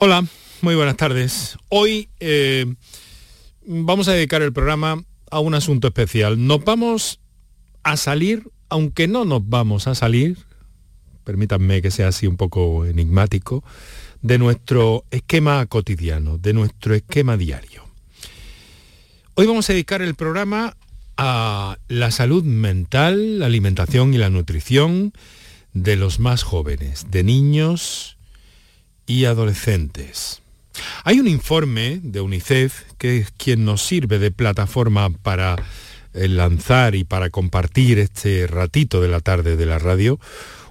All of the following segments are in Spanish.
Hola, muy buenas tardes. Hoy eh, vamos a dedicar el programa a un asunto especial. Nos vamos a salir, aunque no nos vamos a salir, permítanme que sea así un poco enigmático, de nuestro esquema cotidiano, de nuestro esquema diario. Hoy vamos a dedicar el programa a la salud mental, la alimentación y la nutrición de los más jóvenes, de niños, y adolescentes. Hay un informe de UNICEF que es quien nos sirve de plataforma para eh, lanzar y para compartir este ratito de la tarde de la radio,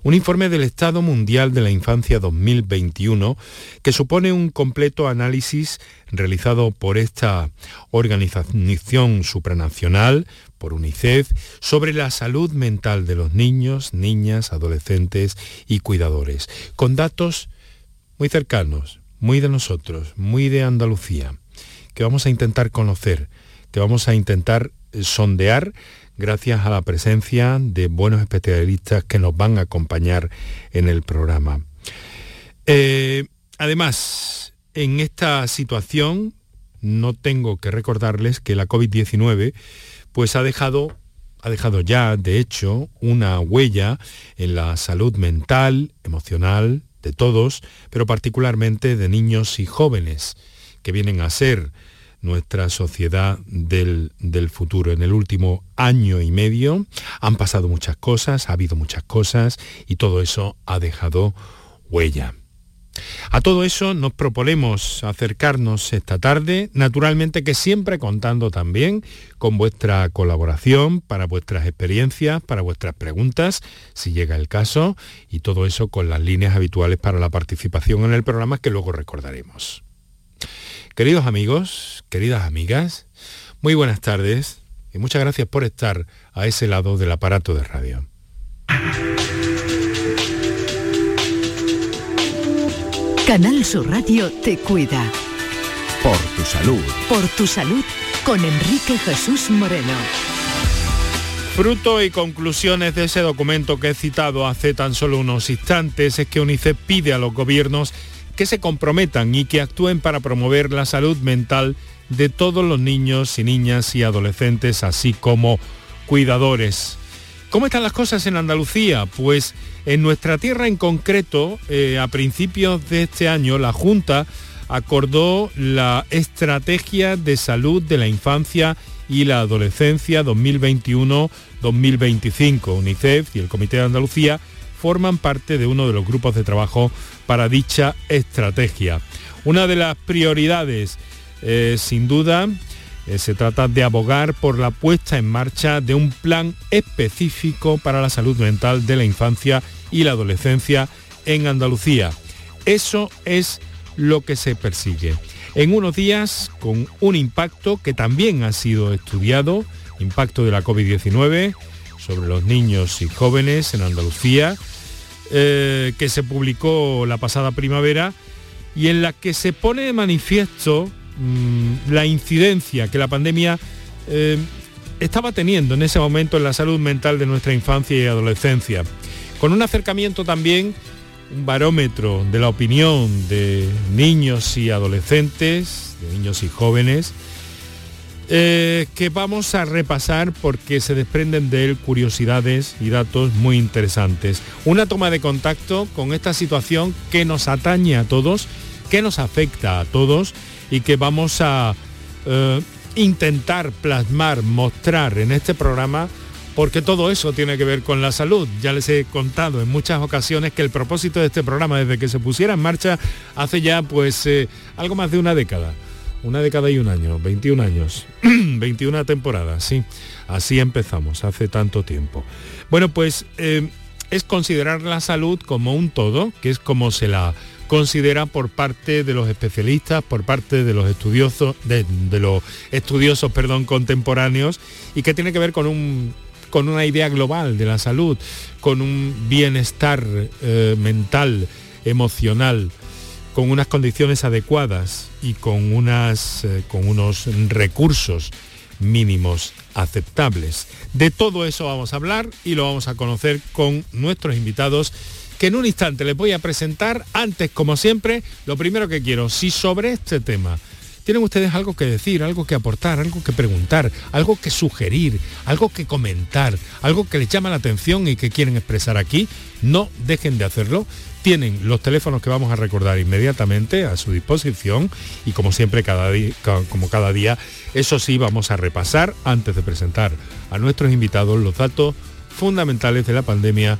un informe del Estado Mundial de la Infancia 2021 que supone un completo análisis realizado por esta organización supranacional, por UNICEF, sobre la salud mental de los niños, niñas, adolescentes y cuidadores, con datos muy cercanos, muy de nosotros, muy de Andalucía, que vamos a intentar conocer, que vamos a intentar eh, sondear gracias a la presencia de buenos especialistas que nos van a acompañar en el programa. Eh, además, en esta situación no tengo que recordarles que la COVID-19 pues ha dejado ha dejado ya, de hecho, una huella en la salud mental, emocional, de todos, pero particularmente de niños y jóvenes, que vienen a ser nuestra sociedad del, del, futuro. En el último año y medio han pasado muchas cosas, ha habido muchas cosas y todo eso ha dejado huella. A todo eso nos proponemos acercarnos esta tarde, naturalmente que siempre contando también con vuestra colaboración para vuestras experiencias, para vuestras preguntas, si llega el caso, y todo eso con las líneas habituales para la participación en el programa que luego recordaremos. Queridos amigos, queridas amigas, muy buenas tardes y muchas gracias por estar a ese lado del aparato de radio. Canal Sur Radio te cuida. Por tu salud. Por tu salud con Enrique Jesús Moreno. Fruto y conclusiones de ese documento que he citado hace tan solo unos instantes es que UNICEF pide a los gobiernos que se comprometan y que actúen para promover la salud mental de todos los niños y niñas y adolescentes, así como cuidadores. ¿Cómo están las cosas en Andalucía? Pues en nuestra tierra en concreto, eh, a principios de este año, la Junta acordó la Estrategia de Salud de la Infancia y la Adolescencia 2021-2025. UNICEF y el Comité de Andalucía forman parte de uno de los grupos de trabajo para dicha estrategia. Una de las prioridades, eh, sin duda, se trata de abogar por la puesta en marcha de un plan específico para la salud mental de la infancia y la adolescencia en Andalucía. Eso es lo que se persigue. En unos días, con un impacto que también ha sido estudiado, impacto de la COVID-19 sobre los niños y jóvenes en Andalucía, eh, que se publicó la pasada primavera y en la que se pone de manifiesto mm, la incidencia que la pandemia eh, estaba teniendo en ese momento en la salud mental de nuestra infancia y adolescencia con un acercamiento también, un barómetro de la opinión de niños y adolescentes, de niños y jóvenes, eh, que vamos a repasar porque se desprenden de él curiosidades y datos muy interesantes. Una toma de contacto con esta situación que nos atañe a todos, que nos afecta a todos y que vamos a eh, intentar plasmar, mostrar en este programa porque todo eso tiene que ver con la salud. Ya les he contado en muchas ocasiones que el propósito de este programa, desde que se pusiera en marcha hace ya pues eh, algo más de una década, una década y un año, 21 años, 21 temporadas, sí, así empezamos, hace tanto tiempo. Bueno, pues eh, es considerar la salud como un todo, que es como se la considera por parte de los especialistas, por parte de los estudiosos, de, los estudiosos, perdón, contemporáneos, y que tiene que ver con un con una idea global de la salud, con un bienestar eh, mental, emocional, con unas condiciones adecuadas y con, unas, eh, con unos recursos mínimos aceptables. De todo eso vamos a hablar y lo vamos a conocer con nuestros invitados que en un instante les voy a presentar. Antes, como siempre, lo primero que quiero, si sobre este tema tienen ustedes algo que decir, algo que aportar, algo que preguntar, algo que sugerir, algo que comentar, algo que les llama la atención y que quieren expresar aquí, no dejen de hacerlo. Tienen los teléfonos que vamos a recordar inmediatamente a su disposición y como siempre, cada día, como cada día, eso sí, vamos a repasar antes de presentar a nuestros invitados los datos fundamentales de la pandemia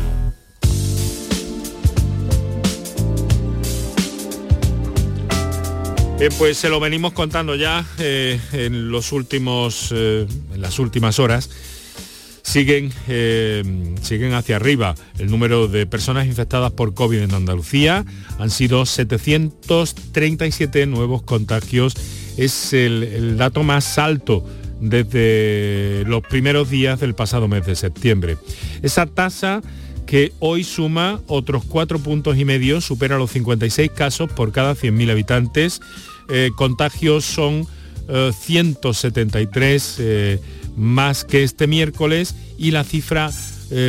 Eh, pues se lo venimos contando ya eh, en los últimos, eh, en las últimas horas. Siguen, siguen hacia arriba el número de personas infectadas por COVID en Andalucía. Han sido 737 nuevos contagios. Es el, el dato más alto desde los primeros días del pasado mes de septiembre. Esa tasa que hoy suma otros cuatro puntos y medio, supera los 56 casos por cada 100.000 habitantes eh, contagios son 173 eh, eh, más que este miércoles y la cifra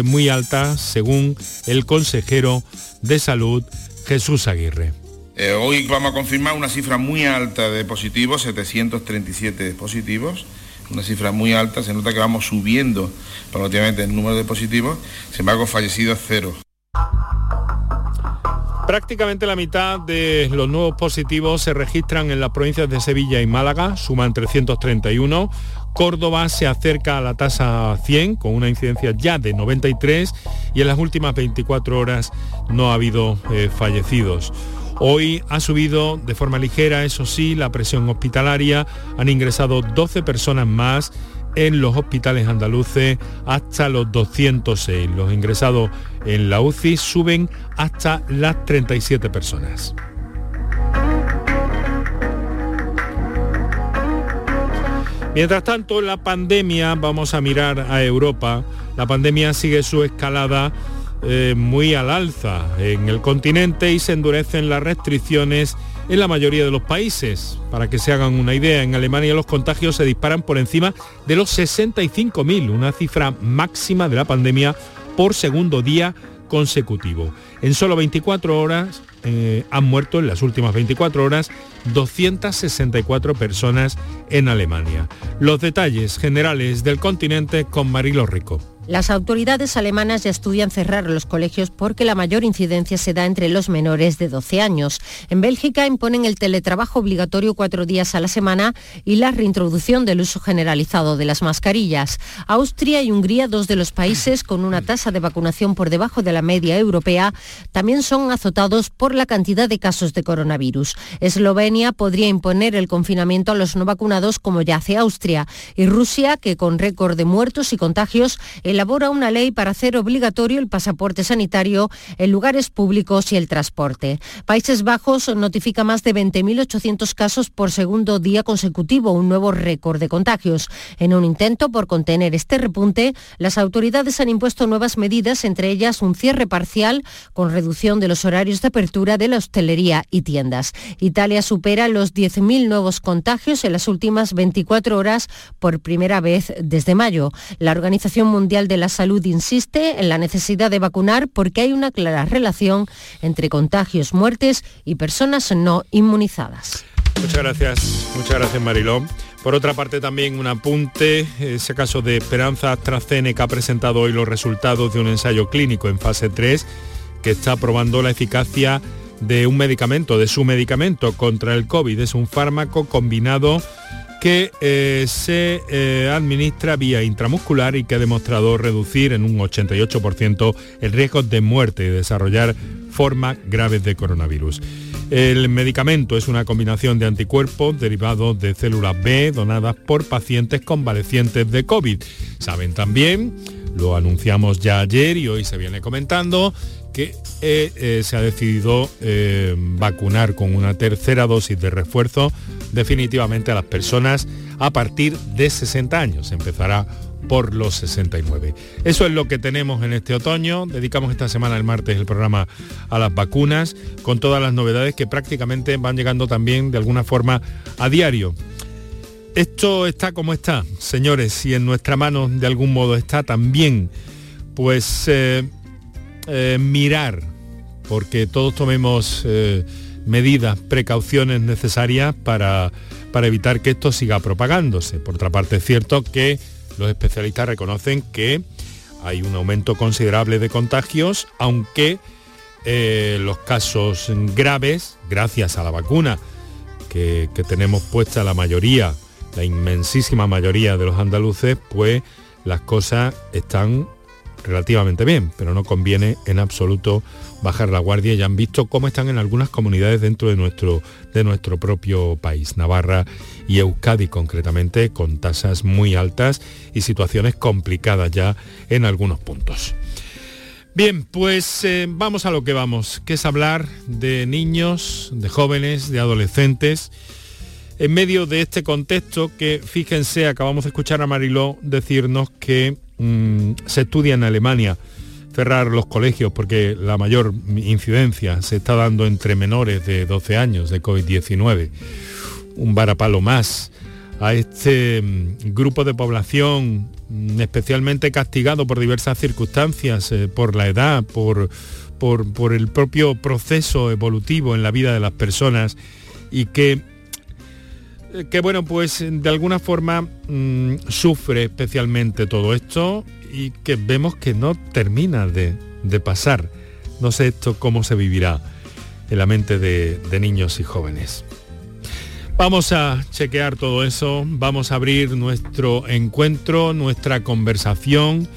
muy alta según el consejero de salud Jesús Aguirre. hoy vamos a confirmar una cifra muy alta de positivos, 737 positivos, una cifra muy alta, se nota que vamos subiendo paulatinamente el número de positivos, sin embargo fallecidos cero. Prácticamente la mitad de los nuevos positivos se registran en las provincias de Sevilla y Málaga, suman 331. Córdoba se acerca a la tasa 100 con una incidencia ya de 93 y en las últimas 24 horas no ha habido eh, fallecidos. Hoy ha subido de forma ligera, eso sí, la presión hospitalaria. Han ingresado 12 personas más en los hospitales andaluces hasta los 206. Los ingresados en la UCI suben hasta las 37 personas. Mientras tanto, la pandemia, vamos a mirar a Europa, la pandemia sigue su escalada eh, muy al alza en el continente y se endurecen las restricciones en la mayoría de los países. Para que se hagan una idea, en Alemania los contagios se disparan por encima de los 65.000, una cifra máxima de la pandemia por segundo día consecutivo. En solo 24 horas eh, han muerto en las últimas 24 horas 264 personas en Alemania. Los detalles generales del continente con Marilo Rico. Las autoridades alemanas ya estudian cerrar los colegios porque la mayor incidencia se da entre los menores de 12 años. En Bélgica imponen el teletrabajo obligatorio cuatro días a la semana y la reintroducción del uso generalizado de las mascarillas. Austria y Hungría, dos de los países con una tasa de vacunación por debajo de la media europea, también son azotados por la cantidad de casos de coronavirus. Eslovenia podría imponer el confinamiento a los no vacunados como ya hace Austria. Y Rusia, que con récord de muertos y contagios, elabora una ley para hacer obligatorio el pasaporte sanitario en lugares públicos y el transporte. Países Bajos notifica más de 20.800 casos por segundo día consecutivo, un nuevo récord de contagios. En un intento por contener este repunte, las autoridades han impuesto nuevas medidas, entre ellas un cierre parcial con reducción de los horarios de apertura de la hostelería y tiendas. Italia supera los 10.000 nuevos contagios en las últimas 24 horas por primera vez desde mayo. La Organización Mundial de la Salud insiste en la necesidad de vacunar porque hay una clara relación entre contagios, muertes y personas no inmunizadas. Muchas gracias, muchas gracias Marilón. Por otra parte también un apunte, ese caso de Esperanza AstraZeneca ha presentado hoy los resultados de un ensayo clínico en fase 3 que está probando la eficacia de un medicamento, de su medicamento contra el COVID. Es un fármaco combinado que eh, se eh, administra vía intramuscular y que ha demostrado reducir en un 88% el riesgo de muerte y desarrollar formas graves de coronavirus. El medicamento es una combinación de anticuerpos derivados de células B donadas por pacientes convalecientes de COVID. Saben también, lo anunciamos ya ayer y hoy se viene comentando, que eh, eh, se ha decidido eh, vacunar con una tercera dosis de refuerzo definitivamente a las personas a partir de 60 años. Empezará por los 69. Eso es lo que tenemos en este otoño. Dedicamos esta semana, el martes, el programa a las vacunas, con todas las novedades que prácticamente van llegando también de alguna forma a diario. Esto está como está, señores, y en nuestra mano de algún modo está también, pues, eh, mirar, porque todos tomemos eh, medidas, precauciones necesarias para, para evitar que esto siga propagándose. Por otra parte, es cierto que los especialistas reconocen que hay un aumento considerable de contagios, aunque eh, los casos graves, gracias a la vacuna que tenemos puesta la mayoría, la inmensísima mayoría de los andaluces, pues las cosas están relativamente bien, pero no conviene en absoluto bajar la guardia. Ya han visto cómo están en algunas comunidades dentro de nuestro, de nuestro propio país, Navarra y Euskadi concretamente, con tasas muy altas y situaciones complicadas ya en algunos puntos. Bien, pues eh, vamos a lo que vamos, que es hablar de niños, de jóvenes, de adolescentes. En medio de este contexto que, fíjense, acabamos de escuchar a Mariló decirnos que Mm, se estudia en Alemania cerrar los colegios porque la mayor incidencia se está dando entre menores de 12 años de COVID-19. Un varapalo más a este mm, grupo de población mm, especialmente castigado por diversas circunstancias, eh, por la edad, por, por, el propio proceso evolutivo en la vida de las personas y que que bueno, pues de alguna forma mm, sufre especialmente todo esto y que vemos que no termina de, pasar. No sé esto cómo se vivirá en la mente de, de niños y jóvenes. Vamos a chequear todo eso, vamos a abrir nuestro encuentro, nuestra conversación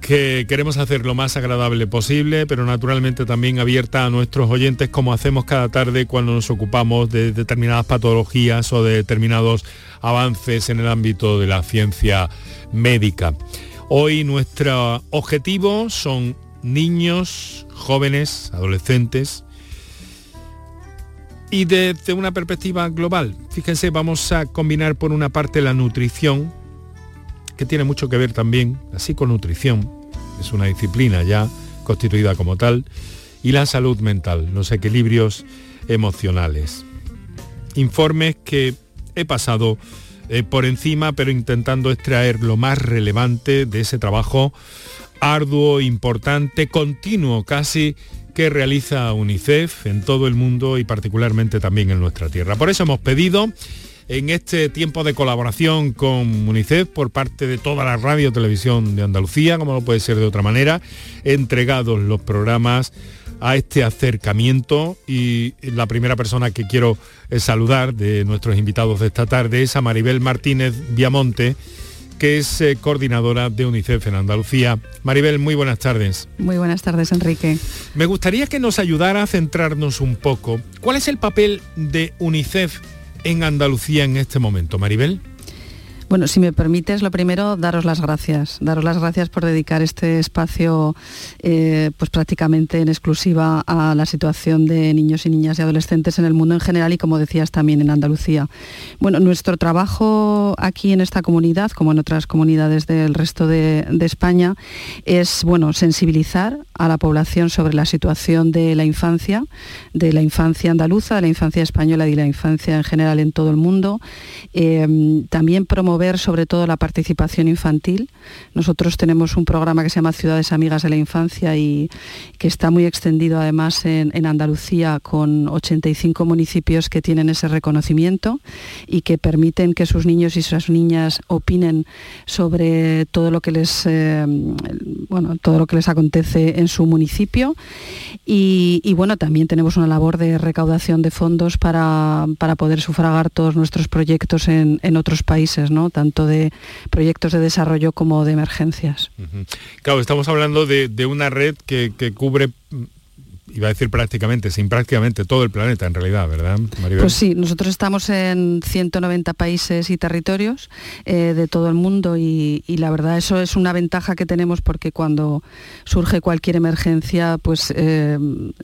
que queremos hacer lo más agradable posible, pero naturalmente también abierta a nuestros oyentes como hacemos cada tarde cuando nos ocupamos de determinadas patologías o de determinados avances en el ámbito de la ciencia médica. Hoy nuestro objetivo son niños, jóvenes, adolescentes, y desde una perspectiva global, fíjense, vamos a combinar por una parte la nutrición, que tiene mucho que ver también, así con nutrición, es una disciplina ya constituida como tal, y la salud mental, los equilibrios emocionales. Informes que he pasado eh, por encima, pero intentando extraer lo más relevante de ese trabajo arduo, importante, continuo casi, que realiza UNICEF en todo el mundo y particularmente también en nuestra tierra. Por eso hemos pedido en este tiempo de colaboración con UNICEF por parte de toda la radio televisión de Andalucía, como no puede ser de otra manera, entregados los programas a este acercamiento y la primera persona que quiero eh, saludar de nuestros invitados de esta tarde es a Maribel Martínez Viamonte, que es eh, coordinadora de UNICEF en Andalucía. Maribel, muy buenas tardes. Muy buenas tardes, Enrique. Me gustaría que nos ayudara a centrarnos un poco. ¿Cuál es el papel de UNICEF en Andalucía en este momento, Maribel? Bueno, si me permites, lo primero, daros las gracias. Daros las gracias por dedicar este espacio eh, pues prácticamente en exclusiva a la situación de niños y niñas y adolescentes en el mundo en general y como decías también en Andalucía. Bueno, nuestro trabajo aquí en esta comunidad, como en otras comunidades del resto de, de España, es bueno, sensibilizar a la población sobre la situación de la infancia, de la infancia andaluza, de la infancia española y la infancia en general en todo el mundo. Eh, también promover sobre todo la participación infantil. Nosotros tenemos un programa que se llama Ciudades Amigas de la Infancia y que está muy extendido además en, Andalucía con 85 municipios que tienen ese reconocimiento y que permiten que sus niños y sus niñas opinen sobre todo lo que les, eh, bueno, todo lo que les acontece en su municipio y, bueno, también tenemos una labor de recaudación de fondos para, poder sufragar todos nuestros proyectos en, otros países, ¿no? Tanto de proyectos de desarrollo como de emergencias. Claro, estamos hablando de, una red que, cubre iba a decir prácticamente, sin prácticamente todo el planeta en realidad, ¿verdad, Maribel? Pues sí, nosotros estamos en 190 países y territorios eh, de todo el mundo y, la verdad eso es una ventaja que tenemos porque cuando surge cualquier emergencia, pues eh,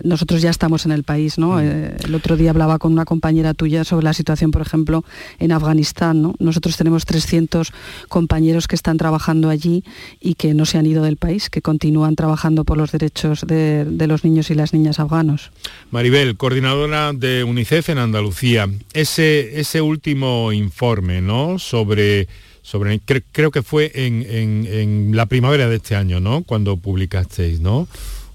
nosotros ya estamos en el país, ¿no? Mm. Eh, el otro día hablaba con una compañera tuya sobre la situación, por ejemplo, en Afganistán, ¿no? Nosotros tenemos 300 compañeros que están trabajando allí y que no se han ido del país, que continúan trabajando por los derechos de, de los niños y las niñas afganos. Maribel, coordinadora de UNICEF en Andalucía, ese, ese último informe ¿no? sobre, sobre creo que fue en, la primavera de este año, ¿no? cuando publicasteis, ¿no?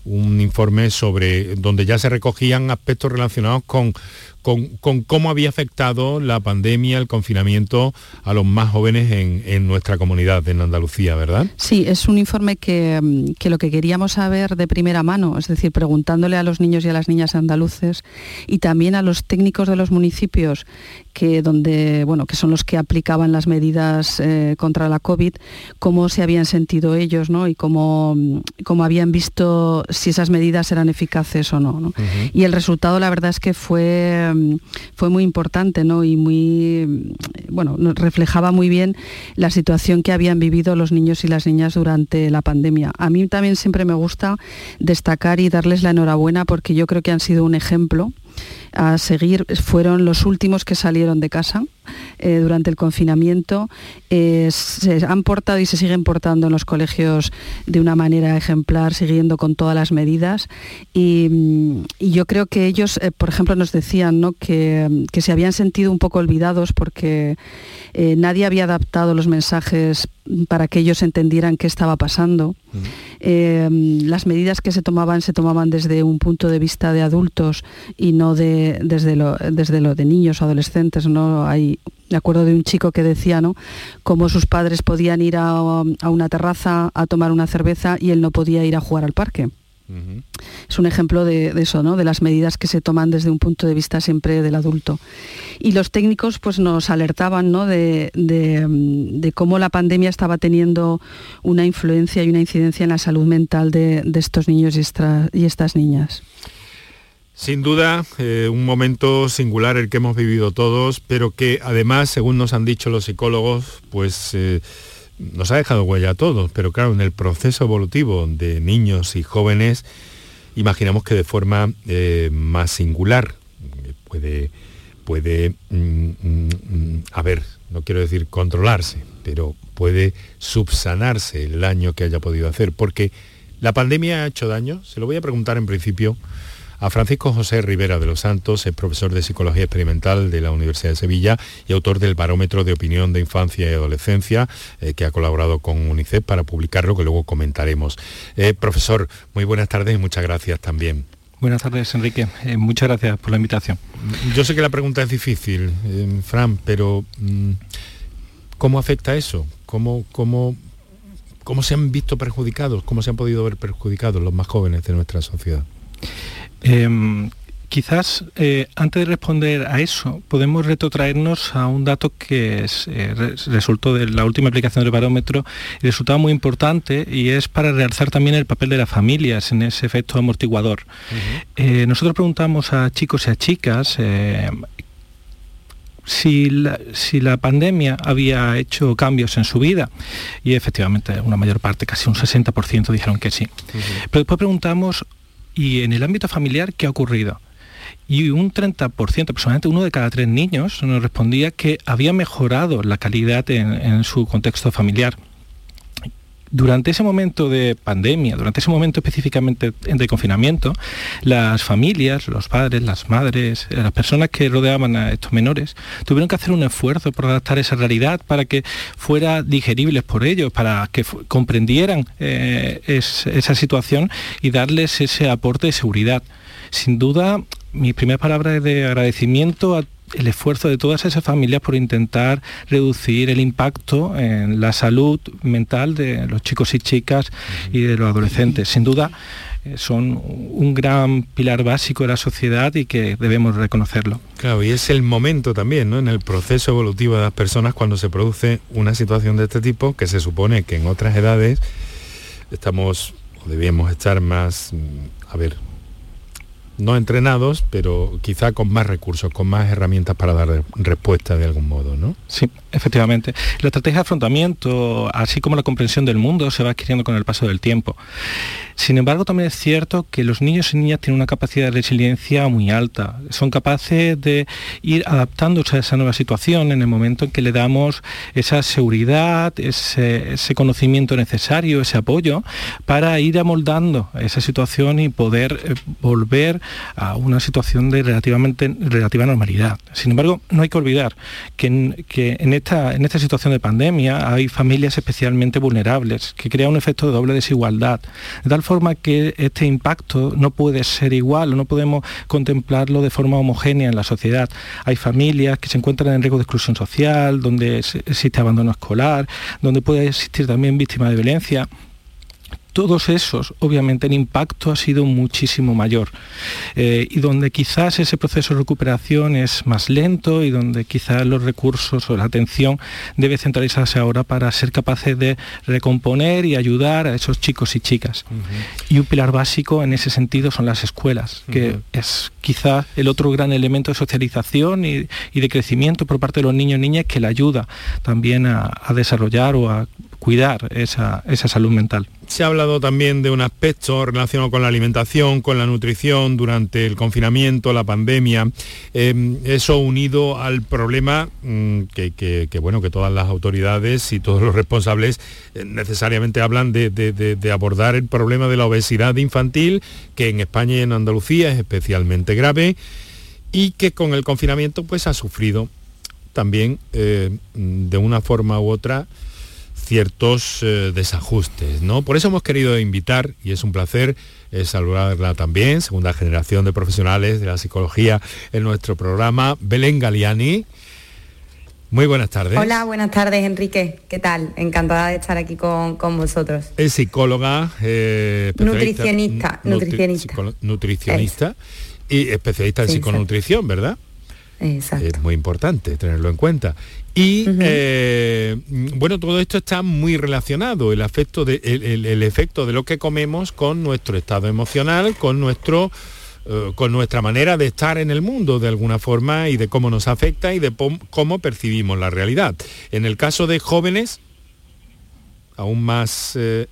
un informe sobre donde ya se recogían aspectos relacionados con con, cómo había afectado la pandemia, el confinamiento a los más jóvenes en, nuestra comunidad, en Andalucía, ¿verdad? Sí, es un informe que, lo que queríamos saber de primera mano, es decir, preguntándole a los niños y a las niñas andaluces y también a los técnicos de los municipios que donde bueno que son los que aplicaban las medidas eh, contra la covid cómo se habían sentido ellos ¿no? y cómo, cómo habían visto si esas medidas eran eficaces o no, y el resultado la verdad es que fue fue muy importante ¿no? y muy, bueno, reflejaba muy bien la situación que habían vivido los niños y las niñas durante la pandemia. A mí también siempre me gusta destacar y darles la enhorabuena porque yo creo que han sido un ejemplo a seguir fueron los últimos que salieron de casa eh, durante el confinamiento. Eh, se han portado y se siguen portando en los colegios de una manera ejemplar, siguiendo con todas las medidas. Y, mm, yo creo que ellos, eh, por ejemplo, nos decían que, se habían sentido un poco olvidados porque nadie había adaptado los mensajes para que ellos entendieran qué estaba pasando. las medidas que se tomaban se tomaban desde un punto de vista de adultos y no de, desde, lo, desde lo de niños o adolescentes. ¿no? Hay, me acuerdo de un chico que decía, ¿no? Cómo sus padres podían ir a, una terraza a tomar una cerveza y él no podía ir a jugar al parque. Es un ejemplo de, eso, ¿no? de las medidas que se toman desde un punto de vista siempre del adulto. Y los técnicos pues, nos alertaban ¿no? de, cómo la pandemia estaba teniendo una influencia y una incidencia en la salud mental de, estos niños y estas niñas. Sin duda, eh, un momento singular el que hemos vivido todos, pero que además, según nos han dicho los psicólogos, pues eh, nos ha dejado huella a todos. Pero claro, en el proceso evolutivo de niños y jóvenes, imaginamos que de forma eh, más singular puede, puede mm, mm, a ver, no quiero decir controlarse, pero puede subsanarse el daño que haya podido hacer, porque la pandemia ha hecho daño. Se lo voy a preguntar en principio a Francisco José Rivera de los Santos, es profesor de Psicología Experimental de la Universidad de Sevilla y autor del Barómetro de Opinión de Infancia y Adolescencia, eh, que ha colaborado con UNICEF para publicarlo, que luego comentaremos. Eh, profesor, muy buenas tardes y muchas gracias también. Buenas tardes, Enrique. Eh, muchas gracias por la invitación. Yo sé que la pregunta es difícil, Fran, pero mm, ¿cómo afecta eso? ¿Cómo, cómo, ¿Cómo se han visto perjudicados? ¿Cómo se han podido ver perjudicados los más jóvenes de nuestra sociedad? Em, quizás eh, antes de responder a eso podemos retrotraernos a un dato que eh, resultó de la última aplicación del barómetro y resultaba muy importante y es para realzar también el papel de las familias en ese efecto amortiguador. Eh, nosotros preguntamos a chicos y a chicas si la, pandemia había hecho cambios en su vida. Y efectivamente, una mayor parte, casi un 60% dijeron que sí. Pero después preguntamos y en el ámbito familiar, ¿qué ha ocurrido? Y un 30%, aproximadamente uno de cada tres niños, nos respondía que había mejorado la calidad en su contexto familiar durante ese momento de pandemia, durante ese momento específicamente de confinamiento, las familias, los padres, las madres, eh, las personas que rodeaban a estos menores, tuvieron que hacer un esfuerzo por adaptar esa realidad para que fuera digerible por ellos, para que comprendieran eh, esa situación y darles ese aporte de seguridad. Sin duda, mi primera palabra es de agradecimiento a el esfuerzo de todas esas familias por intentar reducir el impacto en la salud mental de los chicos y chicas y de los adolescentes. Sin duda, eh, son un gran pilar básico de la sociedad y que debemos reconocerlo. Claro, y es el momento también, ¿no? En el proceso evolutivo de las personas cuando se produce una situación de este tipo, que se supone que en otras edades estamos o debíamos estar más, a ver, no entrenados, pero quizá con más recursos, con más herramientas para dar respuesta de algún modo, ¿no? Sí, efectivamente. La estrategia de afrontamiento, así como la comprensión del mundo, se va adquiriendo con el paso del tiempo. Sin embargo, también es cierto que los niños y niñas tienen una capacidad de resiliencia muy alta. Son capaces de ir adaptándose a esa nueva situación en el momento en que le damos esa seguridad, ese, conocimiento necesario, ese apoyo, para ir amoldando esa situación y poder eh, volver a una situación de relativamente, relativa normalidad. Sin embargo, no hay que olvidar que en, esta, en esta situación de pandemia hay familias especialmente vulnerables, que crea un efecto de doble desigualdad, de tal forma que este impacto no puede ser igual no podemos contemplarlo de forma homogénea en la sociedad. Hay familias que se encuentran en riesgo de exclusión social, donde existe abandono escolar, donde puede existir también víctima de violencia todos esos, obviamente el impacto ha sido muchísimo mayor. Eh, y donde quizás ese proceso de recuperación es más lento y donde quizás los recursos o la atención debe centralizarse ahora para ser capaces de recomponer y ayudar a esos chicos y chicas. Y un pilar básico en ese sentido son las escuelas, que es quizás el otro gran elemento de socialización y, de crecimiento por parte de los niños y niñas que le ayuda también a, a desarrollar o a cuidar esa, salud mental. Se ha hablado también de un aspecto relacionado con la alimentación, con la nutrición durante el confinamiento, la pandemia. Em, eso unido al problema mm, que, bueno, que todas las autoridades y todos los responsables eh, necesariamente hablan de, de, abordar el problema de la obesidad infantil, que en España y en Andalucía es especialmente grave y que con el confinamiento pues ha sufrido también eh, de una forma u otra ciertos eh, desajustes. ¿no? Por eso hemos querido invitar, y es un placer eh, saludarla también, segunda generación de profesionales de la psicología en nuestro programa, Belén Galiani. Muy buenas tardes. Hola, buenas tardes Enrique. ¿Qué tal? Encantada de estar aquí con, vosotros. Es psicóloga, eh, nutricionista, nutricionista. nutricionista y especialista en psiconutrición, ¿verdad? Exacto. Es muy importante tenerlo en cuenta. Y eh, bueno, todo esto está muy relacionado, el, efecto de, el, efecto de lo que comemos con nuestro estado emocional, con nuestro eh, con nuestra manera de estar en el mundo de alguna forma y de cómo nos afecta y de cómo percibimos la realidad. En el caso de jóvenes, aún más eh,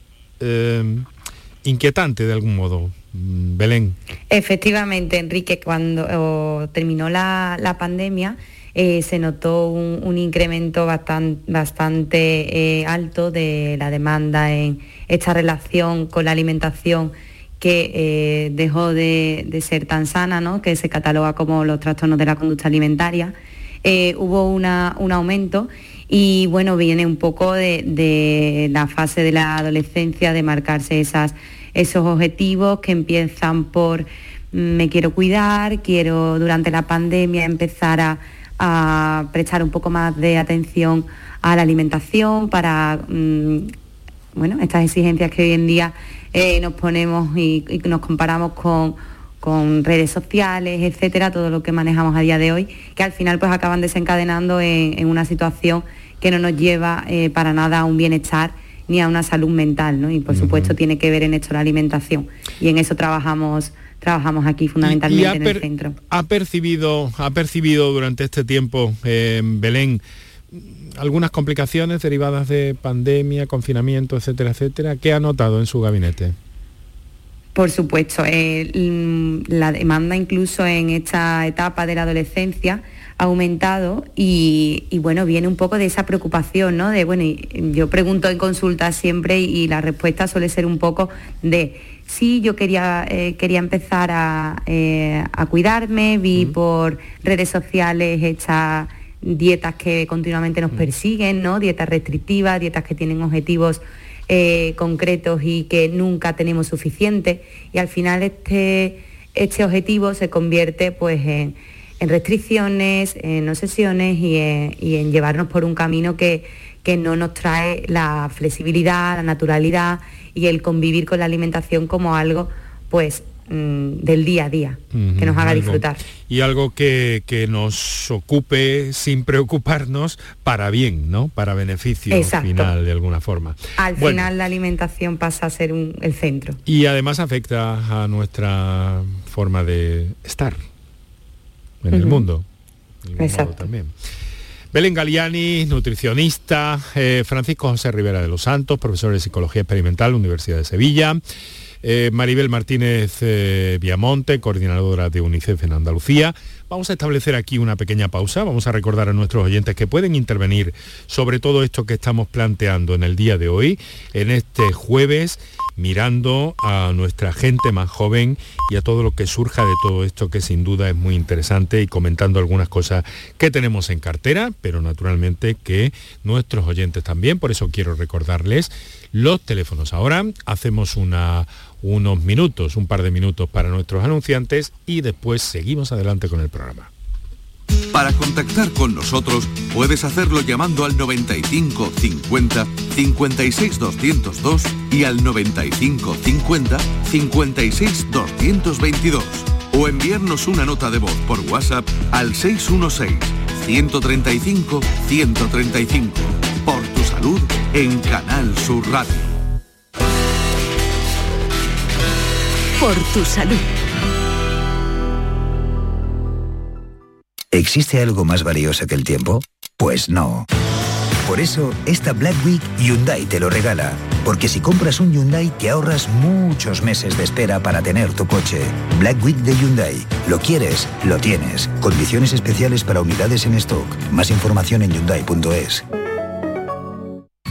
inquietante de algún modo. Mm, Belén. Efectivamente, Enrique, cuando terminó la, la pandemia, eh, se notó un, incremento bastante, eh, alto de la demanda en esta relación con la alimentación que eh, dejó de, ser tan sana, que se cataloga como los trastornos de la conducta alimentaria. hubo un aumento y bueno, viene un poco de, la fase de la adolescencia, de marcarse esos objetivos que empiezan por mm, me quiero cuidar, quiero durante la pandemia empezar a a prestar un poco más de atención a la alimentación para mm, bueno, estas exigencias que hoy en día eh, nos ponemos y, nos comparamos con, redes sociales, etcétera, todo lo que manejamos a día de hoy, que al final pues acaban desencadenando en, una situación que no nos lleva eh, para nada a un bienestar ni a una salud mental, ¿no? Y por supuesto tiene que ver en esto la alimentación. Y en eso trabajamos trabajamos aquí fundamentalmente en el centro. ¿Ha percibido, ha percibido durante este tiempo, eh, Belén, algunas complicaciones derivadas de pandemia, confinamiento, etcétera, etcétera? ¿Qué ha notado en su gabinete? Por supuesto, eh, mm, la demanda incluso en esta etapa de la adolescencia ha aumentado y, bueno, viene un poco de esa preocupación, ¿no? De, bueno, yo pregunto en consulta siempre y la respuesta suele ser un poco de sí, yo quería, eh, quería empezar a, eh, cuidarme, vi por redes sociales estas dietas que continuamente nos persiguen, ¿no? Dietas restrictivas, dietas que tienen objetivos eh, concretos y que nunca tenemos suficiente. Y al final este, este objetivo se convierte pues, en, restricciones, en obsesiones y en, llevarnos por un camino que, que no nos trae la flexibilidad, la naturalidad y el convivir con la alimentación como algo pues mm, del día a día, que nos haga Algo- disfrutar. Y algo que, que nos ocupe sin preocuparnos para bien, ¿no? Para beneficio Exacto. final de alguna forma. Al Bueno, final la alimentación pasa a ser un- el centro. Y además afecta a nuestra forma de estar en el Ujú. mundo. En el mundo Exacto. también. Belén Galiani, nutricionista, eh, Francisco José Rivera de los Santos, profesor de Psicología Experimental, Universidad de Sevilla, eh, Maribel Martínez eh, Viamonte, coordinadora de UNICEF en Andalucía. Vamos a establecer aquí una pequeña pausa, vamos a recordar a nuestros oyentes que pueden intervenir sobre todo esto que estamos planteando en el día de hoy, en este jueves, mirando a nuestra gente más joven y a todo lo que surja de todo esto que sin duda es muy interesante y comentando algunas cosas que tenemos en cartera, pero naturalmente que nuestros oyentes también, por eso quiero recordarles los teléfonos. Ahora hacemos una, unos minutos, un par de minutos para nuestros anunciantes y después seguimos adelante con el programa. Para contactar con nosotros puedes hacerlo llamando al 95 50 56 202 y al 95 50 56 222 o enviarnos una nota de voz por WhatsApp al 616 135 135. Por tu salud en Canal Sur Radio. Por tu salud. ¿Existe algo más valioso que el tiempo? Pues no. Por eso, esta Black Week Hyundai te lo regala. Porque si compras un Hyundai te ahorras muchos meses de espera para tener tu coche. Black Week de Hyundai. Lo quieres, lo tienes. Condiciones especiales para unidades en stock. Más información en hyundai.es.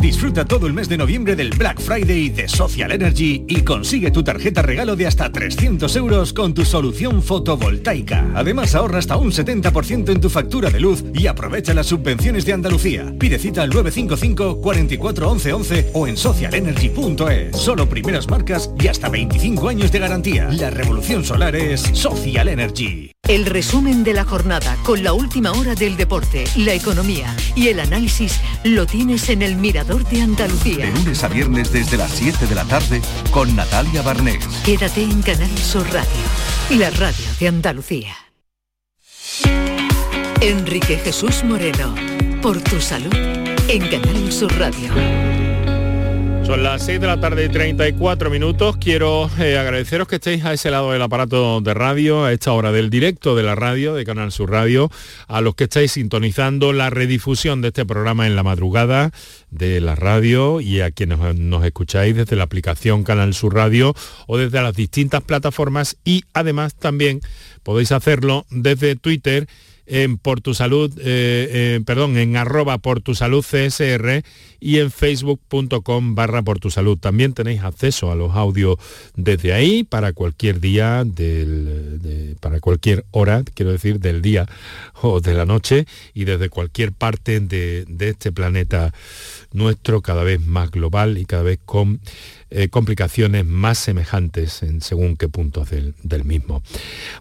Disfruta todo el mes de noviembre del Black Friday de Social Energy y consigue tu tarjeta regalo de hasta 300 euros con tu solución fotovoltaica. Además ahorra hasta un 70% en tu factura de luz y aprovecha las subvenciones de Andalucía. Pide cita al 955 44 11 11 o en socialenergy.es. Solo primeras marcas y hasta 25 años de garantía. La revolución solar es Social Energy. El resumen de la jornada con la última hora del deporte, la economía y el análisis lo tienes en el Mirador de Andalucía. De lunes a viernes desde las 7 de la tarde con Natalia Barnés. Quédate en Canal Sur Radio, la radio de Andalucía. Enrique Jesús Moreno, por tu salud, en Canal Sur Radio. Son las 6 de la tarde y 34 minutos. Quiero eh, agradeceros que estéis a ese lado del aparato de radio, a esta hora del directo de la radio, de Canal Sur Radio, a los que estáis sintonizando la redifusión de este programa en la madrugada de la radio y a quienes nos escucháis desde la aplicación Canal Sur Radio o desde las distintas plataformas y además también podéis hacerlo desde Twitter en por tu salud, eh, eh, perdón, en arroba por tu salud CSR y en facebook.com barra por tu salud. También tenéis acceso a los audios desde ahí para cualquier día, del, para cualquier hora, quiero decir, del día o de la noche y desde cualquier parte de, de este planeta nuestro cada vez más global y cada vez con eh, complicaciones más semejantes en según qué puntos del, mismo.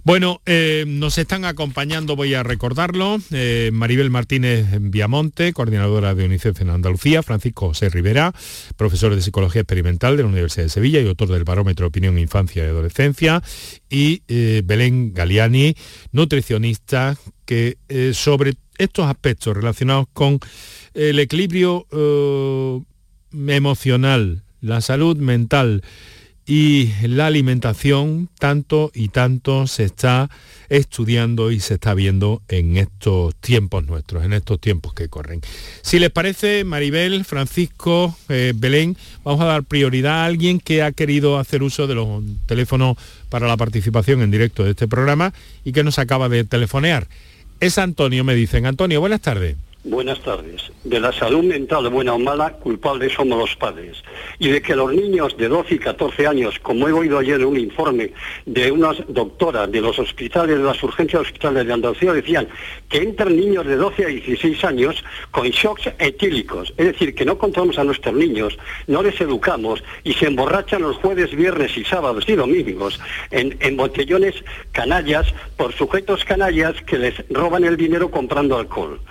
Bueno, eh, nos están acompañando, voy a recordarlo, eh, Maribel Martínez Viamonte, coordinadora de UNICEF en Andalucía, Francisco José Rivera, profesor de Psicología Experimental de la Universidad de Sevilla y autor del Barómetro Opinión Infancia y Adolescencia, y Belén Galiani, nutricionista, que sobre estos aspectos relacionados con el equilibrio emocional, la salud mental y la alimentación tanto y tanto se está estudiando y se está viendo en estos tiempos nuestros, en estos tiempos que corren. Si les parece, Maribel, Francisco, eh, Belén, vamos a dar prioridad a alguien que ha querido hacer uso de los teléfonos para la participación en directo de este programa y que nos acaba de telefonear. Es Antonio, me dicen. Antonio, buenas tardes. Buenas tardes. De la salud mental, buena o mala, culpables somos los padres. Y de que los niños de 12 y 14 años, como he oído ayer en un informe de unas doctoras de los hospitales, de las urgencias hospitales de Andalucía, decían que entran niños de 12 a 16 años con shocks etílicos. Es decir, que no contamos a nuestros niños, no les educamos y se emborrachan los jueves, viernes y sábados y domingos en botellones canallas por sujetos canallas que les roban el dinero comprando alcohol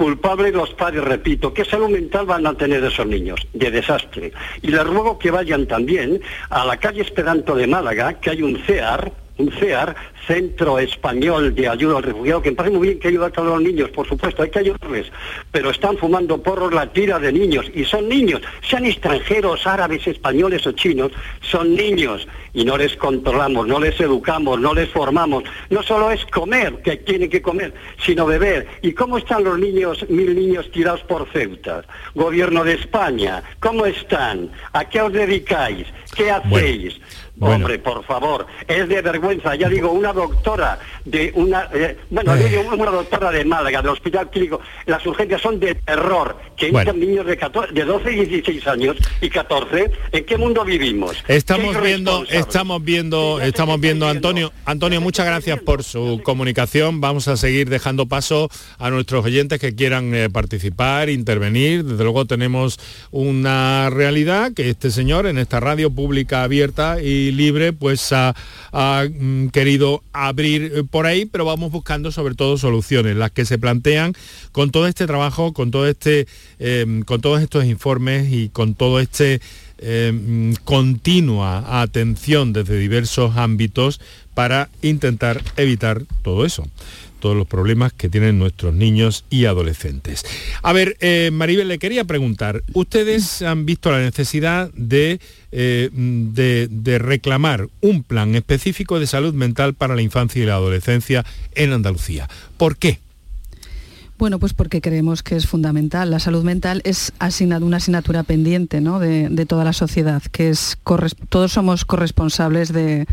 culpables los padres, repito, ¿qué salud mental van a tener esos niños? De desastre. Y les ruego que vayan también a la calle Esperanto de Málaga, que hay un CEAR, CEAR, Centro Español de Ayuda al Refugiado, que me parece muy bien que ayuda a todos los niños, por supuesto, hay que ayudarles, pero están fumando porros la tira de niños, y son niños, sean extranjeros, árabes, españoles o chinos, son niños, y no les controlamos, no les educamos, no les formamos. No solo es comer, que tienen que comer, sino beber. ¿Y cómo están los niños, mil niños tirados por Ceuta? Gobierno de España, ¿cómo están? ¿A qué os dedicáis? ¿Qué hacéis? Hombre, por favor, es de vergüenza. Ya digo, una doctora de una, eh, bueno, una doctora de Málaga, del Hospital Clínico, las urgencias son de terror, que entran niños de, 14, de 12 y 16 años y 14. ¿En qué mundo vivimos? Estamos viendo, estamos viendo, estamos viendo, Antonio. Antonio, muchas gracias por su comunicación. Vamos a seguir dejando paso a nuestros oyentes que quieran eh, participar, intervenir. Desde luego tenemos una realidad que este señor en esta radio pública abierta y libre pues ha, mm, querido abrir eh, por ahí, pero vamos buscando sobre todo soluciones, las que se plantean con todo este trabajo, con todo este, em, con todos estos informes y con todo este em, continua atención desde diversos ámbitos para intentar evitar todo eso todos los problemas que tienen nuestros niños y adolescentes. A ver, eh, Maribel, le quería preguntar, ¿ustedes han visto la necesidad eh, de, de reclamar un plan específico de salud mental para la infancia y la adolescencia en Andalucía? ¿Por qué? Bueno, pues porque creemos que es fundamental. La salud mental es una asignatura pendiente de, toda la sociedad, que es todos somos corresponsables de,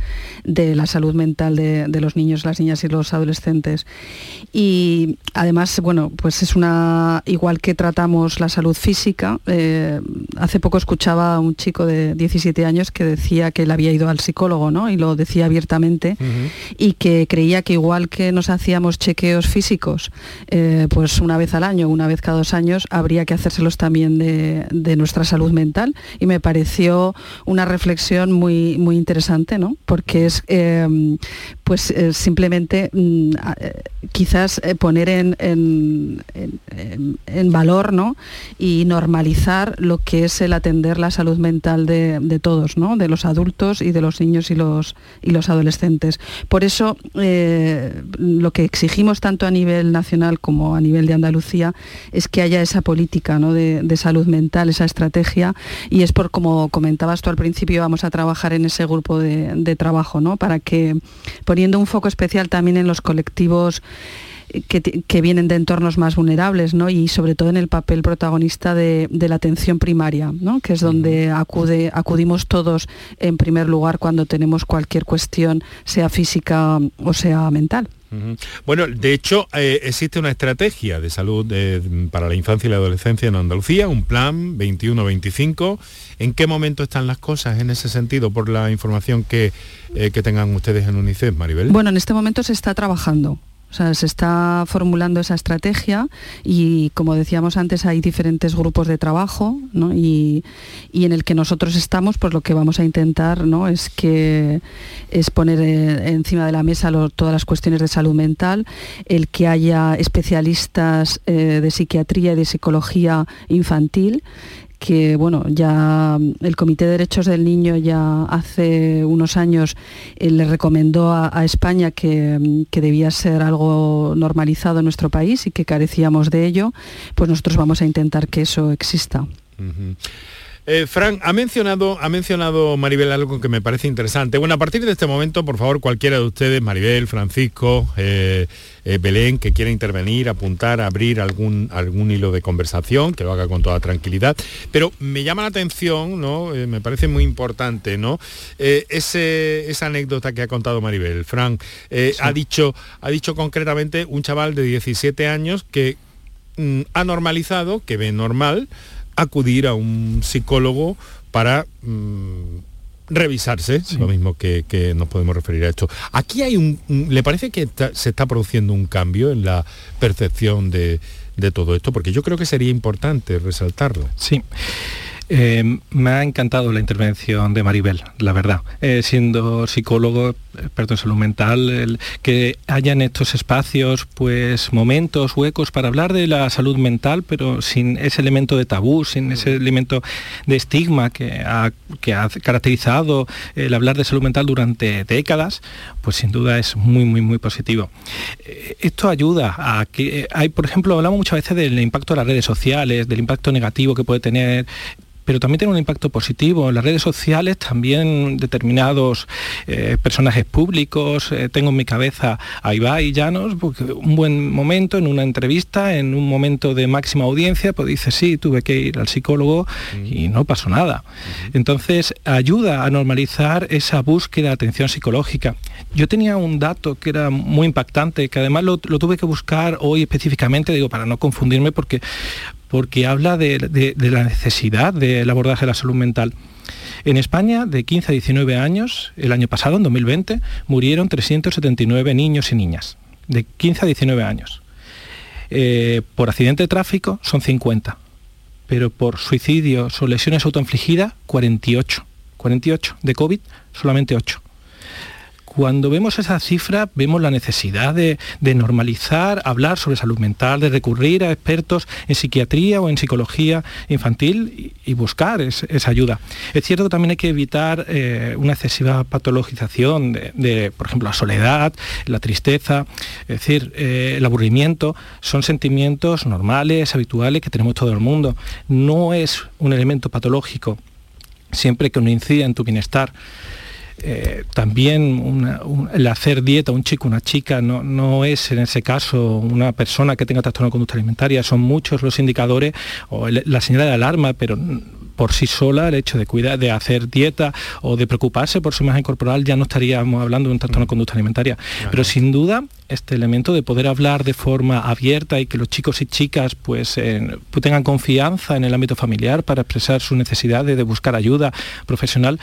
la salud mental de, los niños, las niñas y los adolescentes. Y además, bueno, pues es una, igual que tratamos la salud física, eh, hace poco escuchaba a un chico de 17 años que decía que él había ido al psicólogo, ¿no? Y lo decía abiertamente, y que creía que igual que nos hacíamos chequeos físicos, eh, pues una vez al año, una vez cada dos años, habría que hacérselos también de, nuestra salud mental. Y me pareció una reflexión muy, muy interesante, ¿no? Porque es, em, pues eh, simplemente mm, eh, quizás poner en, en, valor ¿no? y normalizar lo que es el atender la salud mental de, todos, ¿no? de los adultos y de los niños y los, y los adolescentes. Por eso lo que exigimos tanto a nivel nacional como a nivel de Andalucía es que haya esa política de, salud mental, esa estrategia, y es por, como comentabas tú al principio, vamos a trabajar en ese grupo de, trabajo, ¿no? para que, poniendo un foco especial también en los colectivos que, vienen de entornos más vulnerables ¿no? y sobre todo en el papel protagonista de, la atención primaria, ¿no? que es donde acude, acudimos todos en primer lugar cuando tenemos cualquier cuestión, sea física o sea mental. Bueno, de hecho, eh, existe una estrategia de salud para la infancia y la adolescencia en Andalucía, un plan 21-25. ¿En qué momento están las cosas en ese sentido, por la información que, eh, que tengan ustedes en UNICEF, Maribel? Bueno, en este momento se está trabajando. Se está formulando esa estrategia y, como decíamos antes, hay diferentes grupos de trabajo y, en el que nosotros estamos, pues lo que vamos a intentar ¿no? es, que, es poner eh, encima de la mesa todas las cuestiones de salud mental, el que haya especialistas eh, de psiquiatría y de psicología infantil que bueno, ya el Comité de Derechos del Niño ya hace unos años eh, le recomendó a, España que, debía ser algo normalizado en nuestro país y que carecíamos de ello, pues nosotros vamos a intentar que eso exista. Eh, Fran, ha mencionado, ha mencionado Maribel algo que me parece interesante. Bueno, a partir de este momento, por favor, cualquiera de ustedes, Maribel, Francisco, eh, eh, Belén, que quiera intervenir, apuntar, abrir algún, algún hilo de conversación, que lo haga con toda tranquilidad. Pero me llama la atención, ¿no? me parece muy importante, ¿no? esa anécdota que ha contado Maribel. Fran ha, dicho, ha dicho concretamente un chaval de 17 años que mm, ha normalizado, que ve normal, acudir a un psicólogo para mm, revisarse, lo mismo que, nos podemos referir a esto. Aquí hay un, ¿le parece que se está produciendo un cambio en la percepción de, de todo esto? Porque yo creo que sería importante resaltarlo. Sí. Eh, me ha encantado la intervención de Maribel, la verdad. Eh, siendo psicólogo, experto en salud mental, que haya en estos espacios pues momentos, huecos para hablar de la salud mental, pero sin ese elemento de tabú, sin ese elemento de estigma que ha, que ha caracterizado el hablar de salud mental durante décadas, pues sin duda es muy, muy, muy positivo. Eh, esto ayuda a que hay, por ejemplo, hablamos muchas veces del impacto de las redes sociales, del impacto negativo que puede tener pero también tiene un impacto positivo. En las redes sociales también determinados eh, personajes públicos, eh, tengo en mi cabeza a Ibai Llanos, porque un buen momento en una entrevista, en un momento de máxima audiencia, pues dice, sí, tuve que ir al psicólogo y no pasó nada. Entonces ayuda a normalizar esa búsqueda de atención psicológica. Yo tenía un dato que era muy impactante, que además lo, lo tuve que buscar hoy específicamente, digo, para no confundirme, porque porque habla de, la necesidad del abordaje de la salud mental. En España, de 15 a 19 años, el año pasado, en 2020, murieron 379 niños y niñas, de 15 a 19 años. Eh, por accidente de tráfico son 50, pero por suicidios o lesiones autoinfligidas, 48. 48, de COVID, solamente 8. Cuando vemos esa cifra, vemos la necesidad de, normalizar, hablar sobre salud mental, de recurrir a expertos en psiquiatría o en psicología infantil y, buscar esa ayuda. Es cierto que también hay que evitar eh, una excesiva patologización de, por ejemplo, la soledad, la tristeza, es decir, eh, el aburrimiento, son sentimientos normales, habituales que tenemos todo el mundo. No es un elemento patológico siempre que uno incida en tu bienestar. Eh, también el hacer dieta, un chico, una chica, no, no, es en ese caso una persona que tenga trastorno de conducta alimentaria, son muchos los indicadores o la señal de alarma, pero por sí sola el hecho de cuidar, de hacer dieta o de preocuparse por su imagen corporal, ya no estaríamos hablando de un trastorno de conducta alimentaria. Pero sin duda, este elemento de poder hablar de forma abierta y que los chicos y chicas pues, pues tengan confianza en el ámbito familiar para expresar sus necesidades de buscar ayuda profesional,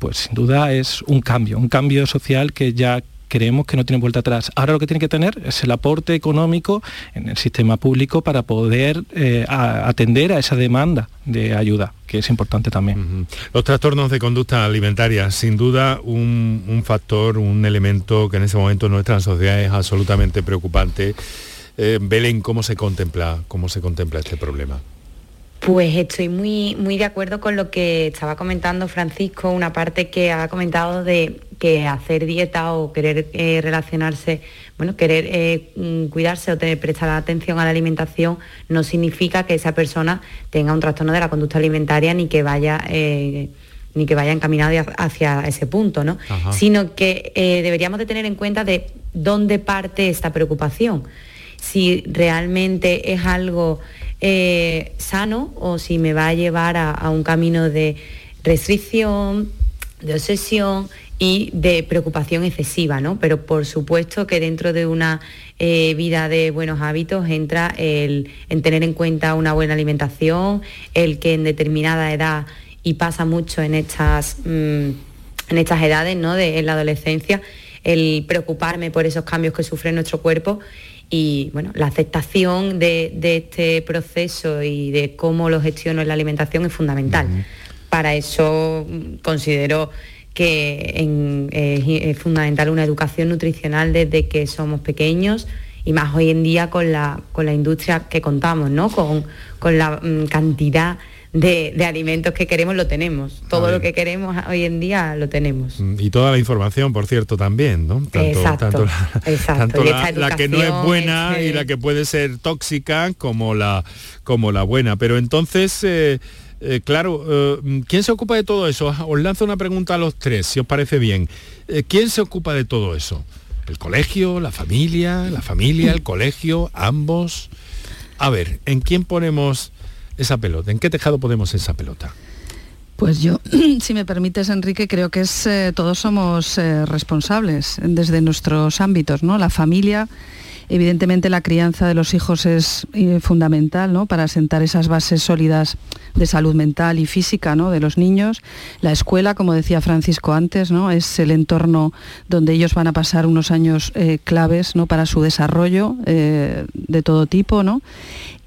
pues sin duda es un cambio, un cambio social que ya creemos que no tiene vuelta atrás. Ahora lo que tiene que tener es el aporte económico en el sistema público para poder eh, atender a esa demanda de ayuda, que es importante también. Los trastornos de conducta alimentaria, sin duda un, factor, un elemento que en ese momento en nuestra sociedad es absolutamente preocupante. Eh, Belén, ¿cómo se contempla, cómo se contempla este problema? Pues estoy muy, muy de acuerdo con lo que estaba comentando Francisco, una parte que ha comentado de que hacer dieta o querer eh, relacionarse, bueno, querer eh, mm, cuidarse o tener, prestar atención a la alimentación no significa que esa persona tenga un trastorno de la conducta alimentaria ni que vaya eh, ni que vaya encaminado hacia ese punto, ¿no? Sino que deberíamos de tener en cuenta de dónde parte esta preocupación. Si realmente es algo eh, sano o si me va a llevar a, un camino de restricción, de obsesión y de preocupación excesiva, ¿no? Pero por supuesto que dentro de una eh, vida de buenos hábitos entra el en tener en cuenta una buena alimentación, el que en determinada edad, y pasa mucho en estas, mm, en estas edades, ¿no? En la adolescencia, el preocuparme por esos cambios que sufre nuestro cuerpo y bueno, la aceptación de, este proceso y de cómo lo gestiono en la alimentación es fundamental. Para eso mm, considero que es, fundamental una educación nutricional desde que somos pequeños y más hoy en día con la, con la industria que contamos, ¿no? con, con la mm, cantidad de, alimentos que queremos lo tenemos. Todo lo que queremos hoy en día lo tenemos. Mm, y toda la información, por cierto, también, ¿no? Tanto, la, que no es buena y la que puede ser tóxica como la, como la buena. Pero entonces... Eh, eh, claro, eh, ¿quién se ocupa de todo eso? Os lanzo una pregunta a los tres, si os parece bien. ¿Quién se ocupa de todo eso? ¿El colegio, la familia, la familia, el colegio, ambos? A ver, ¿en quién ponemos esa pelota? ¿En qué tejado podemos esa pelota? Pues yo, si me permites, Enrique, creo que es, eh, todos somos eh, responsables desde nuestros ámbitos, ¿no? La familia, evidentemente la crianza de los hijos es eh, fundamental, ¿no? Para sentar esas bases sólidas de salud mental y física, ¿no? De los niños. La escuela, como decía Francisco antes, ¿no? Es el entorno donde ellos van a pasar unos años claves, ¿no? Para su desarrollo de todo tipo, ¿no?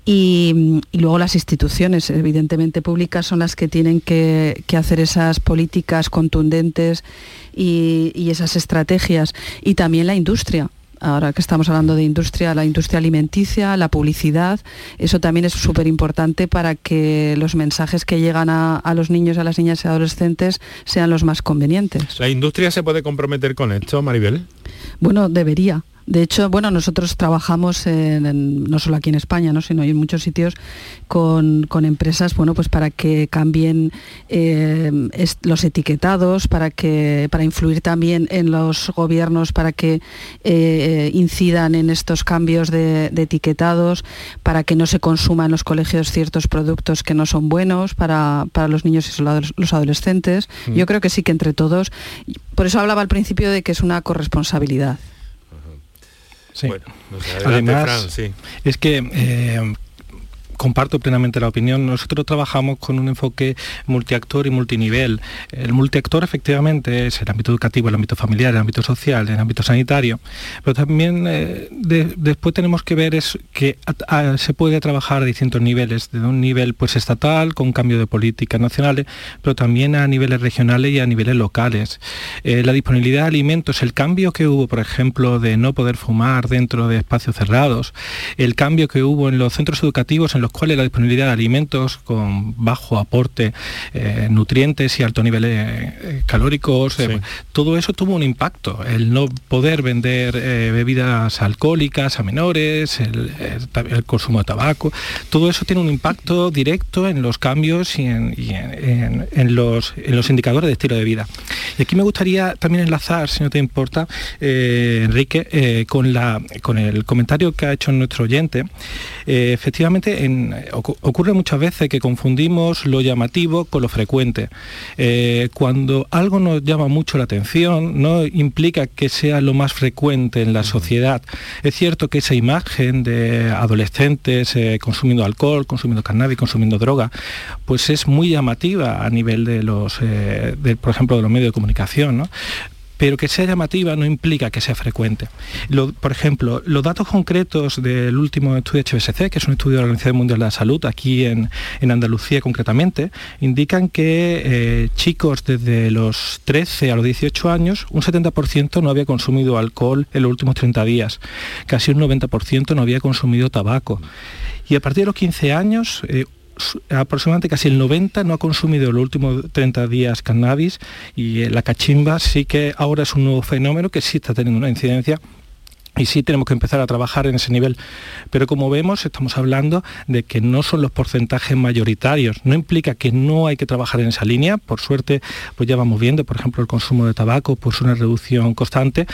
Y, luego las instituciones, evidentemente públicas, son las que tienen que, hacer esas políticas contundentes y, esas estrategias. Y también la industria. Ahora que estamos hablando de industria, la industria alimenticia, la publicidad, eso también es súper importante para que los mensajes que llegan a, a los niños, a las niñas y adolescentes sean los más convenientes. ¿La industria se puede comprometer con esto, Maribel? Bueno, debería de hecho, bueno, nosotros trabajamos no solo aquí en España, ¿no? sino en muchos sitios con, empresas, bueno, pues para que cambien eh, los etiquetados, para que para influir también en los gobiernos, para que eh, incidan en estos cambios de, etiquetados, para que no se consuman en los colegios ciertos productos que no son buenos para, los niños y los adolescentes. Mm. Yo creo que sí que entre todos, por eso hablaba al principio de que es una corresponsabilidad. Bueno, Además, es que eh, comparto plenamente la opinión. Nosotros trabajamos con un enfoque multiactor y multinivel. El multiactor efectivamente es el ámbito educativo, el ámbito familiar, el ámbito social, el ámbito sanitario, pero también eh, después tenemos que ver es que se puede trabajar a distintos niveles, desde un nivel pues estatal con cambio de políticas nacionales, pero también a niveles regionales y a niveles locales. Eh, la disponibilidad de alimentos, el cambio que hubo, por ejemplo, de no poder fumar dentro de espacios cerrados, el cambio que hubo en los centros educativos en los cuales la disponibilidad de alimentos con bajo aporte eh, nutrientes y alto nivel eh, calóricos, eh, todo eso tuvo un impacto. El no poder vender bebidas alcohólicas a menores, el, consumo de tabaco, todo eso tiene un impacto directo en los cambios y en, los, en los indicadores de estilo de vida. Y aquí me gustaría también enlazar, si no te importa, Enrique, con, la, con el comentario que ha hecho nuestro oyente. efectivamente, en ocurre muchas veces que confundimos lo llamativo con lo frecuente. Eh, cuando algo nos llama mucho la atención, no implica que sea lo más frecuente en la sociedad. Es cierto que esa imagen de adolescentes eh, consumiendo alcohol, consumiendo cannabis, consumiendo droga, pues es muy llamativa a nivel de los, eh, por ejemplo, de los medios de comunicación. Pero que sea llamativa no implica que sea frecuente. por ejemplo, los datos concretos del último estudio HBSC, que es un estudio de la Organización Mundial de la Salud, aquí en, Andalucía concretamente, indican que eh, chicos desde los 13 a los 18 años, un 70% no había consumido alcohol en los últimos 30 días, casi un 90% no había consumido tabaco. Y a partir de los 15 años, eh, aproximadamente casi el 90 no ha consumido en los últimos 30 días cannabis y eh, la cachimba sí que ahora es un nuevo fenómeno que sí está teniendo una incidencia y sí tenemos que empezar a trabajar en ese nivel. Pero como vemos, estamos hablando de que no son los porcentajes mayoritarios. No implica que no hay que trabajar en esa línea. Por suerte, pues ya vamos viendo, por ejemplo, el consumo de tabaco, pues una reducción constante,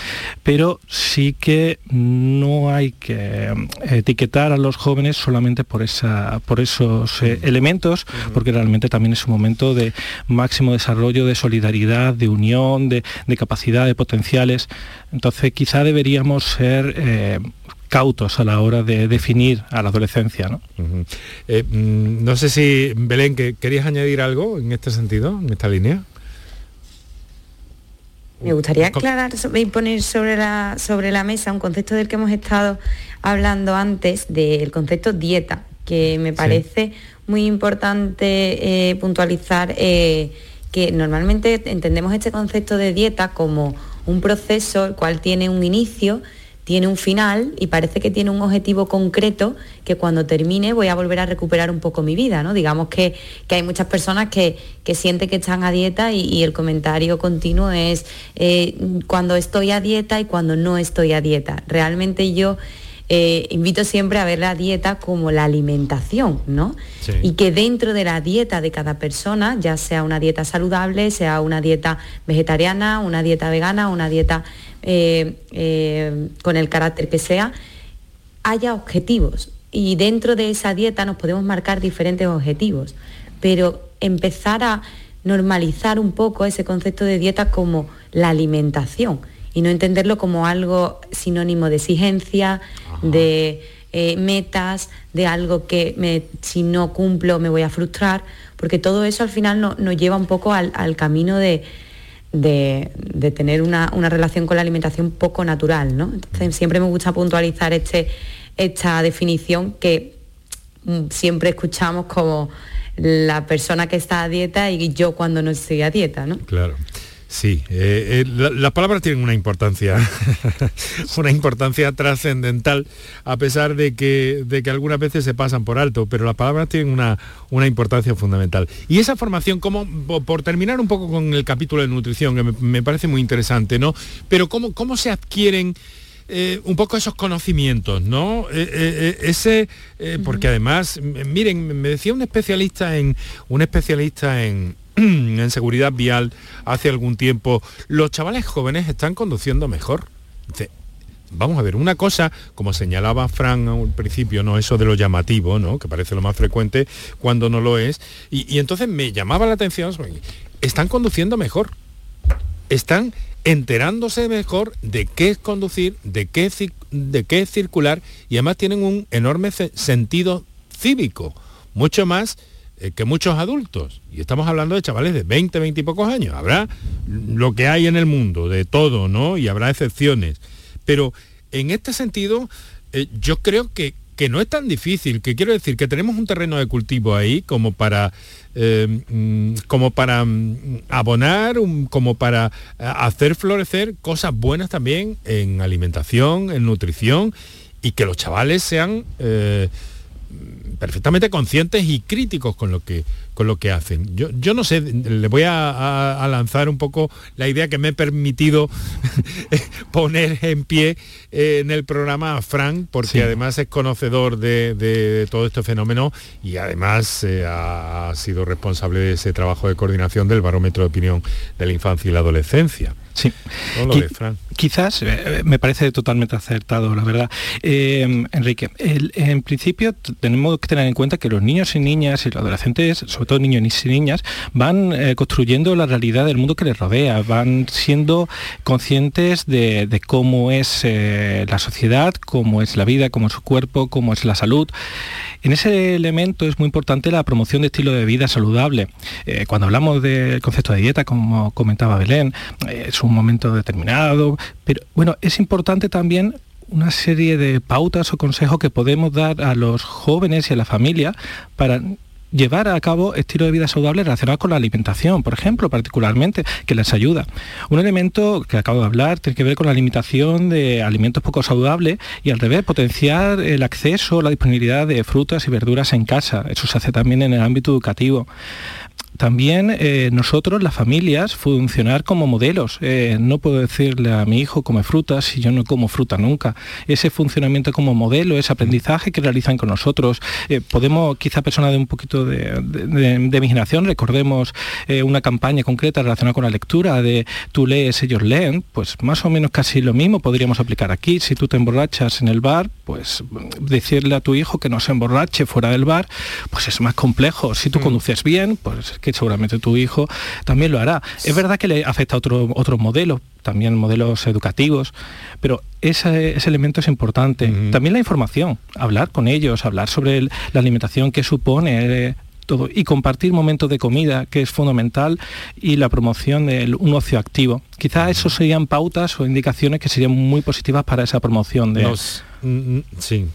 pero sí que no hay que eh, etiquetar a los jóvenes solamente por, esa, por esos eh, elementos, porque realmente también es un momento de máximo desarrollo, de solidaridad, de unión, de, de capacidad, de potenciales. Entonces quizá deberíamos ser eh, cautos a la hora de definir a la adolescencia. ¿no? Eh, mm, no sé si, Belén, que ¿querías añadir algo en este sentido, en esta línea? Me gustaría aclarar y poner sobre la, sobre la mesa un concepto del que hemos estado hablando antes, del concepto dieta, que me parece muy importante eh, puntualizar que normalmente entendemos este concepto de dieta como un proceso el cual tiene un inicio, tiene un final y parece que tiene un objetivo concreto que cuando termine voy a volver a recuperar un poco mi vida, ¿no? Digamos que, hay muchas personas que, sienten que están a dieta y, el comentario continuo es eh, cuando estoy a dieta y cuando no estoy a dieta. Realmente yo eh, invito siempre a ver la dieta como la alimentación, ¿no? Y que dentro de la dieta de cada persona, ya sea una dieta saludable, sea una dieta vegetariana, una dieta vegana, una dieta eh, eh, con el carácter que sea, haya objetivos. Y dentro de esa dieta nos podemos marcar diferentes objetivos, pero empezar a normalizar un poco ese concepto de dieta como la alimentación y no entenderlo como algo sinónimo de exigencia, de eh, metas, de algo que si no cumplo me voy a frustrar, porque todo eso al final nos lleva un poco al, camino de, de, tener una, relación con la alimentación poco natural. ¿no? Entonces siempre me gusta puntualizar este, esta definición que mm, siempre escuchamos como la persona que está a dieta y yo cuando no estoy a dieta. ¿no? Claro. Sí, eh, eh, las palabras tienen una importancia, una importancia trascendental, a pesar de que, de que algunas veces se pasan por alto, pero las palabras tienen una, una importancia fundamental. Y esa formación, como, por terminar un poco con el capítulo de nutrición, que me, parece muy interesante, ¿no? Pero cómo, cómo se adquieren eh, un poco esos conocimientos, ¿no? ese, porque además, miren, me decía un especialista en un especialista en, en seguridad vial hace algún tiempo, los chavales jóvenes están conduciendo mejor. vamos a ver, una cosa, como señalaba Fran al principio, no eso de lo llamativo, ¿no? que parece lo más frecuente cuando no lo es, y, entonces me llamaba la atención, están conduciendo mejor, están enterándose mejor de qué es conducir, de qué, de qué es circular, y además tienen un enorme sentido cívico, mucho más que muchos adultos. Y estamos hablando de chavales de 20, 20 y pocos años. Habrá lo que hay en el mundo, de todo, ¿no? Y habrá excepciones. Pero en este sentido, eh, yo creo que, que, no es tan difícil, que quiero decir que tenemos un terreno de cultivo ahí como para, eh, mm, como para mm, abonar, como para hacer florecer cosas buenas también en alimentación, en nutrición, y que los chavales sean perfectamente conscientes y críticos con lo que, con lo que hacen. Yo, yo no sé, le voy a, lanzar un poco la idea que me he permitido poner en pie eh, en el programa a Frank, porque además es conocedor de, todo este fenómeno y además eh, ha sido responsable de ese trabajo de coordinación del barómetro de opinión de la infancia y la adolescencia. Sí. Quizás eh, me parece totalmente acertado, la verdad. Enrique, en principio tenemos que tener en cuenta que los niños y niñas y los adolescentes, sobre todo niños y niñas, van eh, construyendo la realidad del mundo que les rodea, van siendo conscientes de, cómo es eh, la sociedad, cómo es la vida, cómo es su cuerpo, cómo es la salud. En ese elemento es muy importante la promoción de estilo de vida saludable. Cuando hablamos del concepto de dieta, como comentaba Belén, es un momento determinado, pero bueno, es importante también una serie de pautas o consejos que podemos dar a los jóvenes y a la familia para llevar a cabo estilo de vida saludable relacionado con la alimentación, por ejemplo, particularmente, que les ayuda. Un elemento que acabo de hablar tiene que ver con la limitación de alimentos poco saludables y al revés, potenciar el acceso, la disponibilidad de frutas y verduras en casa. Eso se hace también en el ámbito educativo también eh, nosotros, las familias, funcionar como modelos. Eh, no puedo decirle a mi hijo come fruta si yo no como fruta nunca. Ese funcionamiento como modelo, ese aprendizaje que realizan con nosotros. Eh, podemos, quizá personas de un poquito de, de, mi generación, recordemos una campaña concreta relacionada con la lectura de tú lees, ellos leen, pues más o menos casi lo mismo podríamos aplicar aquí. Si tú te emborrachas en el bar, pues decirle a tu hijo que no se emborrache fuera del bar, pues es más complejo. Si tú mm. conduces bien, pues que seguramente tu hijo también lo hará. Es verdad que le afecta a otro, otros modelos, también modelos educativos, pero ese, elemento es importante. También la información, hablar con ellos, hablar sobre la alimentación que supone. Eh, todo, y compartir momentos de comida, que es fundamental, y la promoción de un ocio activo. Quizás eso serían pautas o indicaciones que serían muy positivas para esa promoción de... Mm, mm, sí,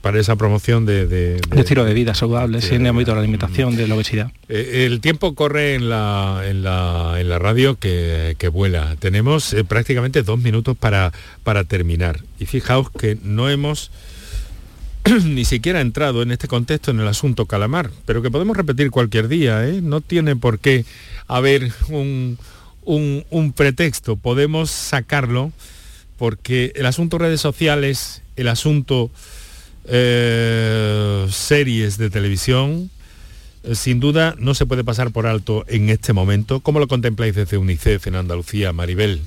para esa promoción de, de, estilo de vida saludable, en el ámbito de la alimentación, de la obesidad. Eh, el tiempo corre en la, en la, radio que, vuela. Tenemos eh, prácticamente dos minutos para, para terminar. Y fijaos que no hemos ni siquiera entrado en este contexto en el asunto calamar, pero que podemos repetir cualquier día. ¿eh? No tiene por qué haber un, un pretexto. Podemos sacarlo porque el asunto redes sociales, el asunto eh, series de televisión, eh, sin duda no se puede pasar por alto en este momento. ¿Cómo lo contempláis desde UNICEF en Andalucía, Maribel?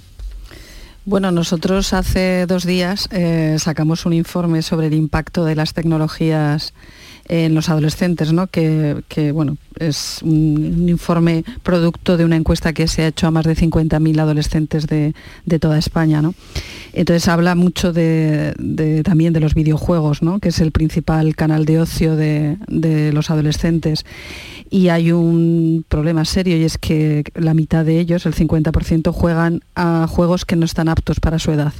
Bueno, nosotros hace dos días eh, sacamos un informe sobre el impacto de las tecnologías en los adolescentes, ¿no? que, bueno, es un, informe producto de una encuesta que se ha hecho a más de 50.000 adolescentes de, toda España. ¿no? Entonces habla mucho de, también de los videojuegos, ¿no? que es el principal canal de ocio de, los adolescentes. Y hay un problema serio y es que la mitad de ellos, el 50%, juegan a juegos que no están aptos para su edad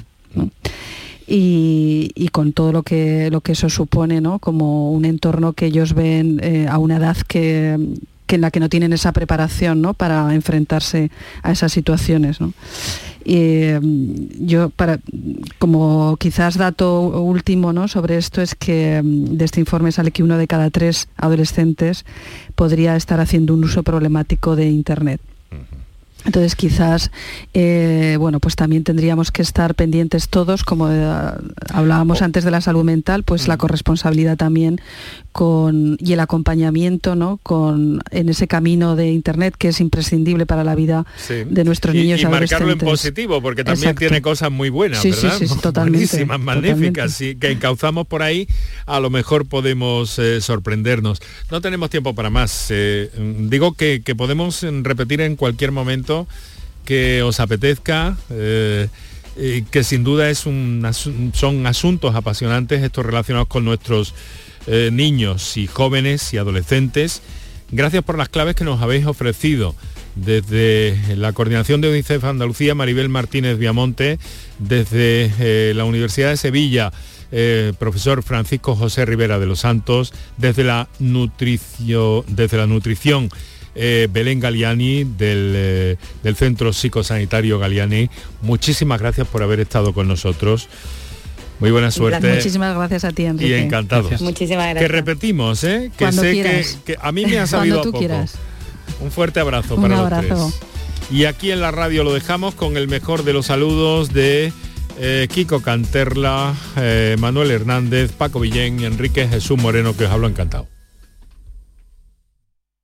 y, con todo lo que, lo que eso supone, ¿no? como un entorno que ellos ven eh, a una edad que, en la que no tienen esa preparación ¿no? para enfrentarse a esas situaciones. Y mm, yo, para, como quizás dato último ¿no? sobre esto, es que mm, de este informe sale que uno de cada tres adolescentes podría estar haciendo un uso problemático de Internet. Entonces quizás, eh, bueno, pues también tendríamos que estar pendientes todos, como eh, hablábamos oh. antes de la salud mental, pues la mm. corresponsabilidad también con, y el acompañamiento ¿no? con, en ese camino de Internet que es imprescindible para la vida de nuestros niños y, y marcarlo en positivo, porque también tiene cosas muy buenas, ¿verdad? Sí, totalmente. magníficas, que encauzamos por ahí, a lo mejor podemos eh, sorprendernos. No tenemos tiempo para más. digo que podemos repetir en cualquier momento que os apetezca, eh, que sin duda es son asuntos apasionantes estos relacionados con nuestros eh, niños y jóvenes y adolescentes. Gracias por las claves que nos habéis ofrecido. Desde la coordinación de UNICEF Andalucía, Maribel Martínez Viamonte, desde eh, la Universidad de Sevilla, profesor Francisco José Rivera de los Santos, desde la, nutricio, desde la nutrición eh, Belén Galiani eh, del, Centro Psicosanitario Galiani. Muchísimas gracias por haber estado con nosotros. Muy buena suerte. Muchísimas gracias a ti, Enrique. Y encantados. Muchísimas gracias. Que repetimos, ¿eh? Que sé que, a mí me ha sabido Cuando tú quieras. Un fuerte abrazo para los tres. Y aquí en la radio lo dejamos con el mejor de los saludos de eh, Kiko Canterla, Manuel Hernández, Paco Villén y Enrique Jesús Moreno, que os hablo encantado.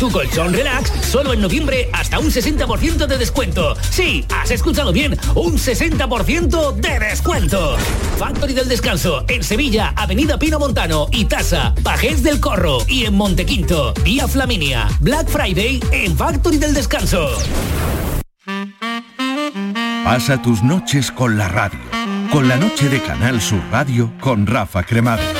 Tu colchón relax solo en noviembre hasta un 60% de descuento. Sí, has escuchado bien, un 60% de descuento. Factory del Descanso en Sevilla, Avenida Pino Montano y Tasa, Pajés del Corro y en Montequinto, Vía Flaminia. Black Friday en Factory del Descanso. Pasa tus noches con la radio. Con la noche de Canal Sur Radio con Rafa Cremades.